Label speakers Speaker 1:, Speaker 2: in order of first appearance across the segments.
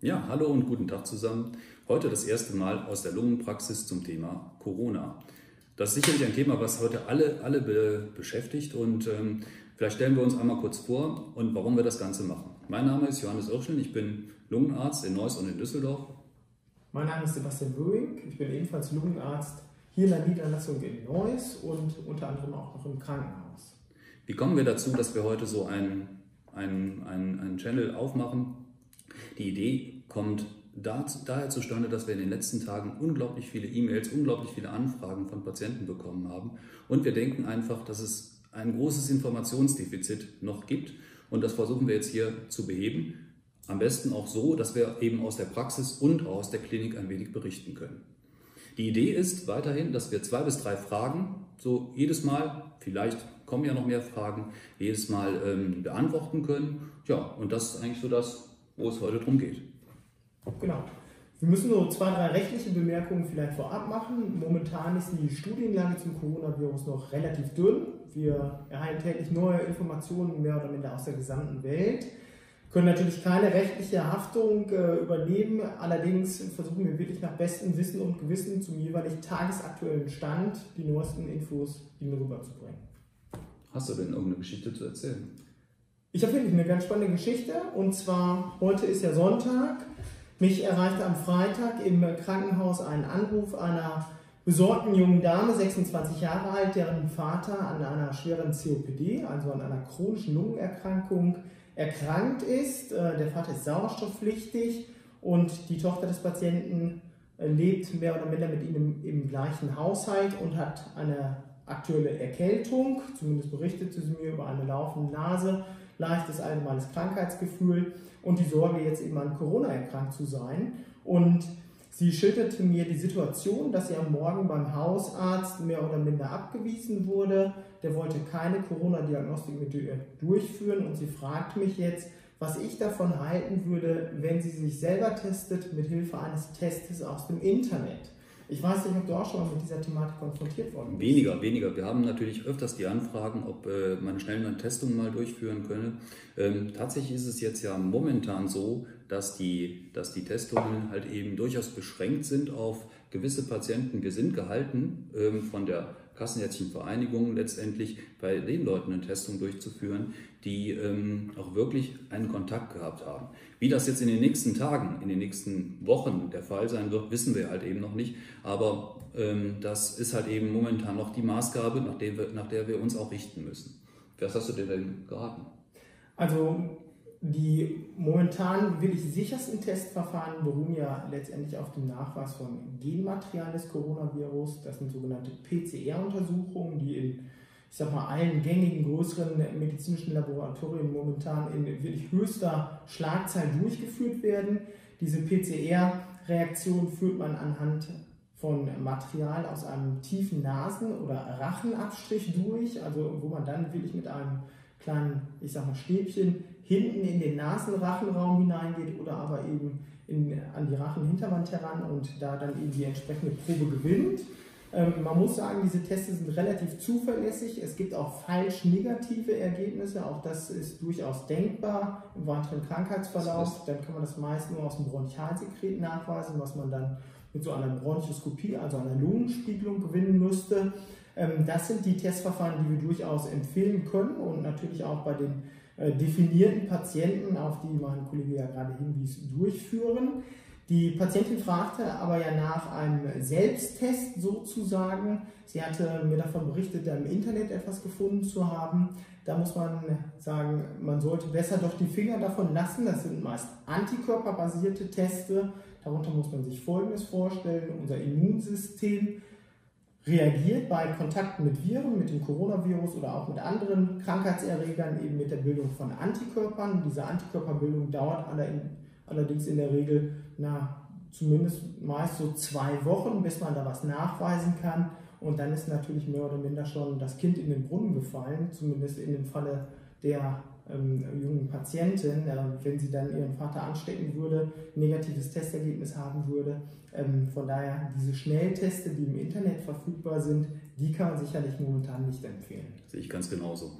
Speaker 1: Ja, hallo und guten Tag zusammen. Heute das erste Mal aus der Lungenpraxis zum Thema Corona. Das ist sicherlich ein Thema, was heute alle, alle be beschäftigt und ähm, vielleicht stellen wir uns einmal kurz vor und warum wir das Ganze machen. Mein Name ist Johannes Irschel, ich bin Lungenarzt in Neuss und in Düsseldorf.
Speaker 2: Mein Name ist Sebastian Böing, ich bin ebenfalls Lungenarzt hier in der Niederlassung in Neuss und unter anderem auch noch im Krankenhaus.
Speaker 1: Wie kommen wir dazu, dass wir heute so einen, einen, einen, einen Channel aufmachen? Die Idee kommt daher zustande, dass wir in den letzten Tagen unglaublich viele E-Mails, unglaublich viele Anfragen von Patienten bekommen haben. Und wir denken einfach, dass es ein großes Informationsdefizit noch gibt. Und das versuchen wir jetzt hier zu beheben. Am besten auch so, dass wir eben aus der Praxis und aus der Klinik ein wenig berichten können. Die Idee ist weiterhin, dass wir zwei bis drei Fragen, so jedes Mal, vielleicht kommen ja noch mehr Fragen, jedes Mal ähm, beantworten können. Ja, und das ist eigentlich so das, wo es heute drum geht.
Speaker 2: Genau. Wir müssen nur zwei, drei rechtliche Bemerkungen vielleicht vorab machen. Momentan ist die Studienlage zum Coronavirus noch relativ dünn. Wir erhalten täglich neue Informationen mehr oder minder aus der gesamten Welt. Können natürlich keine rechtliche Haftung äh, übernehmen, allerdings versuchen wir wirklich nach bestem Wissen und Gewissen zum jeweils tagesaktuellen Stand die neuesten Infos Ihnen rüberzubringen.
Speaker 1: Hast du denn irgendeine Geschichte zu erzählen?
Speaker 2: Ich habe wirklich eine ganz spannende Geschichte und zwar heute ist ja Sonntag. Mich erreichte am Freitag im Krankenhaus ein Anruf einer besorgten jungen Dame, 26 Jahre alt, deren Vater an einer schweren COPD, also an einer chronischen Lungenerkrankung, erkrankt ist. Äh, der Vater ist sauerstoffpflichtig und die Tochter des Patienten äh, lebt mehr oder minder mit ihm im, gleichen Haushalt und hat eine aktuelle Erkältung. Zumindest berichtete sie mir über eine laufende Nase leichtes allgemeines Krankheitsgefühl und die Sorge, jetzt eben an Corona erkrankt zu sein. Und sie schilderte mir die Situation, dass sie am Morgen beim Hausarzt mehr oder minder abgewiesen wurde. Der wollte keine Corona-Diagnostik mit ihr durchführen und sie fragt mich jetzt, was ich davon halten würde, wenn sie sich selber testet mit Hilfe eines Testes aus dem Internet. Ich weiß nicht, ob du auch schon mal mit dieser Thematik konfrontiert worden bist.
Speaker 1: Weniger, weniger. Wir haben natürlich öfters die Anfragen, ob äh, man schnell eine Testung mal durchführen könne. Ähm, tatsächlich ist es jetzt ja momentan so, dass die, dass die Testungen halt eben durchaus beschränkt sind auf gewisse Patienten. Wir sind gehalten ähm, von der kassenärztlichen Vereinigung letztendlich bei den Leuten eine Testung durchzuführen, die ähm, auch wirklich einen Kontakt gehabt haben. Wie das jetzt in den nächsten Tagen, in den nächsten Wochen der Fall sein wird, wissen wir halt eben noch nicht. Aber ähm, das ist halt eben momentan noch die Maßgabe, nach der, wir, nach der wir uns auch richten müssen. Was hast du dir denn geraten?
Speaker 2: Also die momentan wirklich sichersten Testverfahren beruhen ja letztendlich auf dem Nachweis von Genmaterial des Coronavirus. Das sind sogenannte PCR-Untersuchungen, die in ich sag mal, allen gängigen größeren medizinischen Laboratorien momentan in wirklich höchster Schlagzahl durchgeführt werden. Diese PCR-Reaktion führt man anhand von Material aus einem tiefen Nasen- oder Rachenabstrich durch, also wo man dann wirklich mit einem kleinen, ich sag mal, Stäbchen hinten in den Nasenrachenraum hineingeht oder aber eben in, an die Rachenhinterwand heran und da dann eben die entsprechende Probe gewinnt. Ähm, man muss sagen, diese Tests sind relativ zuverlässig. Es gibt auch falsch negative Ergebnisse. Auch das ist durchaus denkbar im weiteren Krankheitsverlauf. Dann kann man das meist nur aus dem Bronchialsekret nachweisen, was man dann mit so einer Bronchoskopie, also einer Lungenspiegelung gewinnen müsste. Ähm, das sind die Testverfahren, die wir durchaus empfehlen können und natürlich auch bei den definierten Patienten, auf die mein Kollege ja gerade hinwies, durchführen. Die Patientin fragte aber ja nach einem Selbsttest sozusagen. Sie hatte mir davon berichtet, im Internet etwas gefunden zu haben. Da muss man sagen, man sollte besser doch die Finger davon lassen. Das sind meist antikörperbasierte Teste. Darunter muss man sich Folgendes vorstellen. Unser Immunsystem reagiert bei Kontakten mit Viren, mit dem Coronavirus oder auch mit anderen Krankheitserregern eben mit der Bildung von Antikörpern. Diese Antikörperbildung dauert allerdings in der Regel na, zumindest meist so zwei Wochen, bis man da was nachweisen kann. Und dann ist natürlich mehr oder minder schon das Kind in den Brunnen gefallen, zumindest in dem Falle der ähm, jungen Patientin, äh, wenn sie dann ihren Vater anstecken würde, negatives Testergebnis haben würde. Ähm, von daher, diese Schnellteste, die im Internet verfügbar sind, die kann man sicherlich momentan nicht empfehlen.
Speaker 1: Sehe ich ganz genauso.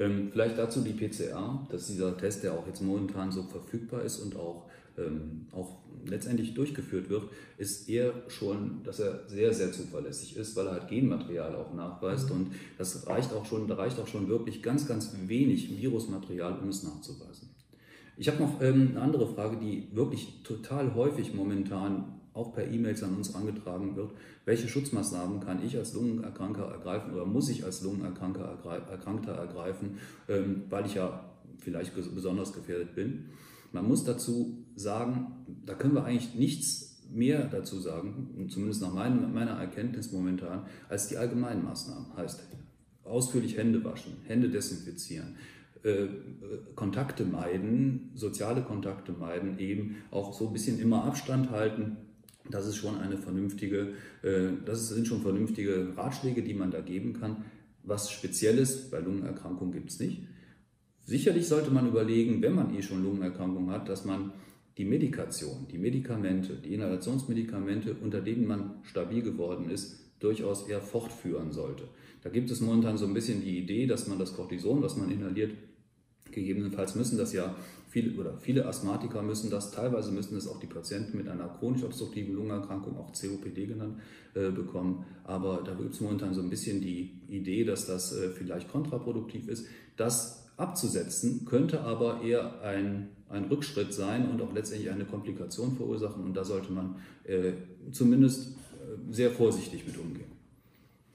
Speaker 1: Ähm, vielleicht dazu die PCR, dass dieser Test, der auch jetzt momentan so verfügbar ist und auch ähm, auch letztendlich durchgeführt wird, ist eher schon, dass er sehr, sehr zuverlässig ist, weil er halt Genmaterial auch nachweist. Mhm. Und das reicht auch schon, da reicht auch schon wirklich ganz, ganz wenig Virusmaterial, um es nachzuweisen. Ich habe noch ähm, eine andere Frage, die wirklich total häufig momentan auch per E-Mails an uns angetragen wird. Welche Schutzmaßnahmen kann ich als Lungenerkranker ergreifen oder muss ich als Lungenerkranker Erkrankter ergreifen, ähm, weil ich ja vielleicht besonders gefährdet bin? Man muss dazu sagen, da können wir eigentlich nichts mehr dazu sagen, zumindest nach meiner Erkenntnis momentan, als die allgemeinen Maßnahmen. Heißt, ausführlich Hände waschen, Hände desinfizieren, äh, Kontakte meiden, soziale Kontakte meiden, eben auch so ein bisschen immer Abstand halten. Das ist schon eine vernünftige, äh, das sind schon vernünftige Ratschläge, die man da geben kann. Was Spezielles bei Lungenerkrankungen gibt es nicht. Sicherlich sollte man überlegen, wenn man eh schon Lungenerkrankungen hat, dass man die Medikation, die Medikamente, die Inhalationsmedikamente, unter denen man stabil geworden ist, durchaus eher fortführen sollte. Da gibt es momentan so ein bisschen die Idee, dass man das Cortison, was man inhaliert, gegebenenfalls müssen das ja viele oder viele Asthmatiker müssen das, teilweise müssen es auch die Patienten mit einer chronisch obstruktiven Lungenerkrankung, auch COPD genannt, äh, bekommen. Aber da gibt es momentan so ein bisschen die Idee, dass das äh, vielleicht kontraproduktiv ist. Das abzusetzen, könnte aber eher ein, ein Rückschritt sein und auch letztendlich eine Komplikation verursachen. Und da sollte man äh, zumindest sehr vorsichtig mit umgehen.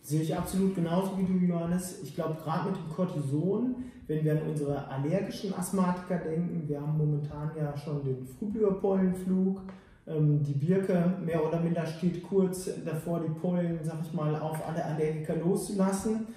Speaker 2: Sehe ich absolut genauso wie du, Johannes. Ich glaube, gerade mit dem Cortison, wenn wir an unsere allergischen Asthmatiker denken, wir haben momentan ja schon den Frühblüherpollenflug. Ähm, die Birke mehr oder minder steht kurz davor, die Pollen, sag ich mal, auf alle Allergiker loszulassen.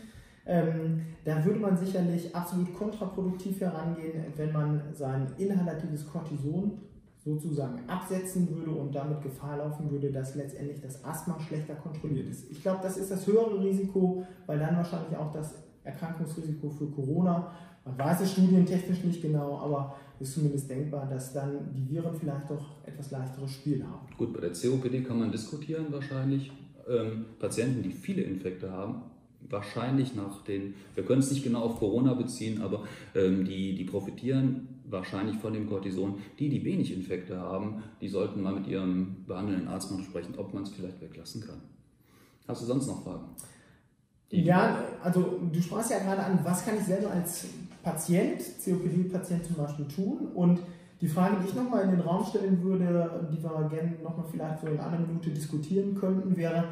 Speaker 2: Ähm, da würde man sicherlich absolut kontraproduktiv herangehen, wenn man sein inhalatives Cortison sozusagen absetzen würde und damit Gefahr laufen würde, dass letztendlich das Asthma schlechter kontrolliert ist. Ich glaube, das ist das höhere Risiko, weil dann wahrscheinlich auch das Erkrankungsrisiko für Corona, man weiß es studientechnisch nicht genau, aber es ist zumindest denkbar, dass dann die Viren vielleicht doch etwas leichteres Spiel haben.
Speaker 1: Gut, bei der COPD kann man diskutieren wahrscheinlich. Ähm, Patienten, die viele Infekte haben, wahrscheinlich nach den, wir können es nicht genau auf Corona beziehen, aber ähm, die, die profitieren wahrscheinlich von dem Cortison. Die, die wenig Infekte haben, die sollten mal mit ihrem behandelnden Arzt mal sprechen, ob man es vielleicht weglassen kann. Hast du sonst noch Fragen?
Speaker 2: Die ja, also du sprachst ja gerade an, was kann ich selber als Patient, COPD-Patient zum Beispiel tun? Und die Frage, die ich nochmal in den Raum stellen würde, die wir gerne nochmal vielleicht so in einer Minute diskutieren könnten, wäre,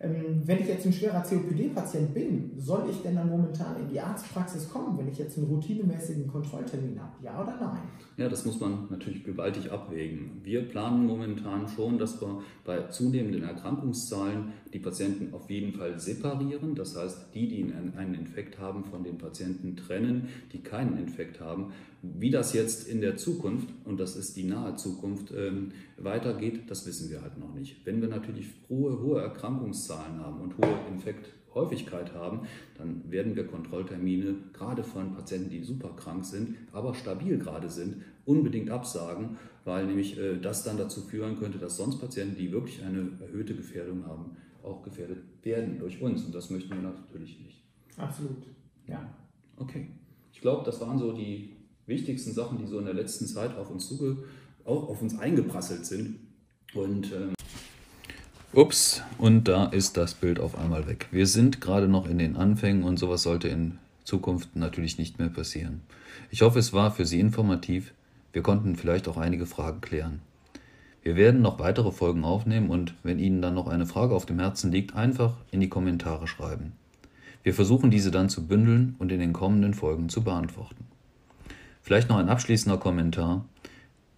Speaker 2: wenn ich jetzt ein schwerer COPD-Patient bin, soll ich denn dann momentan in die Arztpraxis kommen, wenn ich jetzt einen routinemäßigen Kontrolltermin habe? Ja oder nein?
Speaker 1: Ja, das muss man natürlich gewaltig abwägen. Wir planen momentan schon, dass wir bei zunehmenden Erkrankungszahlen die Patienten auf jeden Fall separieren. Das heißt, die, die einen Infekt haben, von den Patienten trennen, die keinen Infekt haben. Wie das jetzt in der Zukunft, und das ist die nahe Zukunft, ähm, weitergeht, das wissen wir halt noch nicht. Wenn wir natürlich hohe, hohe Erkrankungszahlen haben und hohe Infekthäufigkeit haben, dann werden wir Kontrolltermine gerade von Patienten, die super krank sind, aber stabil gerade sind, unbedingt absagen, weil nämlich äh, das dann dazu führen könnte, dass sonst Patienten, die wirklich eine erhöhte Gefährdung haben, auch gefährdet werden durch uns. Und das möchten wir natürlich nicht.
Speaker 2: Absolut, ja.
Speaker 1: Okay. Ich glaube, das waren so die wichtigsten Sachen, die so in der letzten Zeit auf uns zuge auch auf uns eingeprasselt sind. Und ähm Ups, und da ist das Bild auf einmal weg. Wir sind gerade noch in den Anfängen und sowas sollte in Zukunft natürlich nicht mehr passieren. Ich hoffe, es war für Sie informativ. Wir konnten vielleicht auch einige Fragen klären. Wir werden noch weitere Folgen aufnehmen und wenn Ihnen dann noch eine Frage auf dem Herzen liegt, einfach in die Kommentare schreiben. Wir versuchen diese dann zu bündeln und in den kommenden Folgen zu beantworten. Vielleicht noch ein abschließender Kommentar.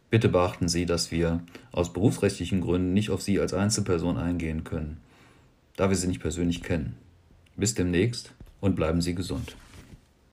Speaker 1: Bitte beachten Sie, dass wir aus berufsrechtlichen Gründen nicht auf Sie als Einzelperson eingehen können, da wir Sie nicht persönlich kennen. Bis demnächst und bleiben Sie gesund.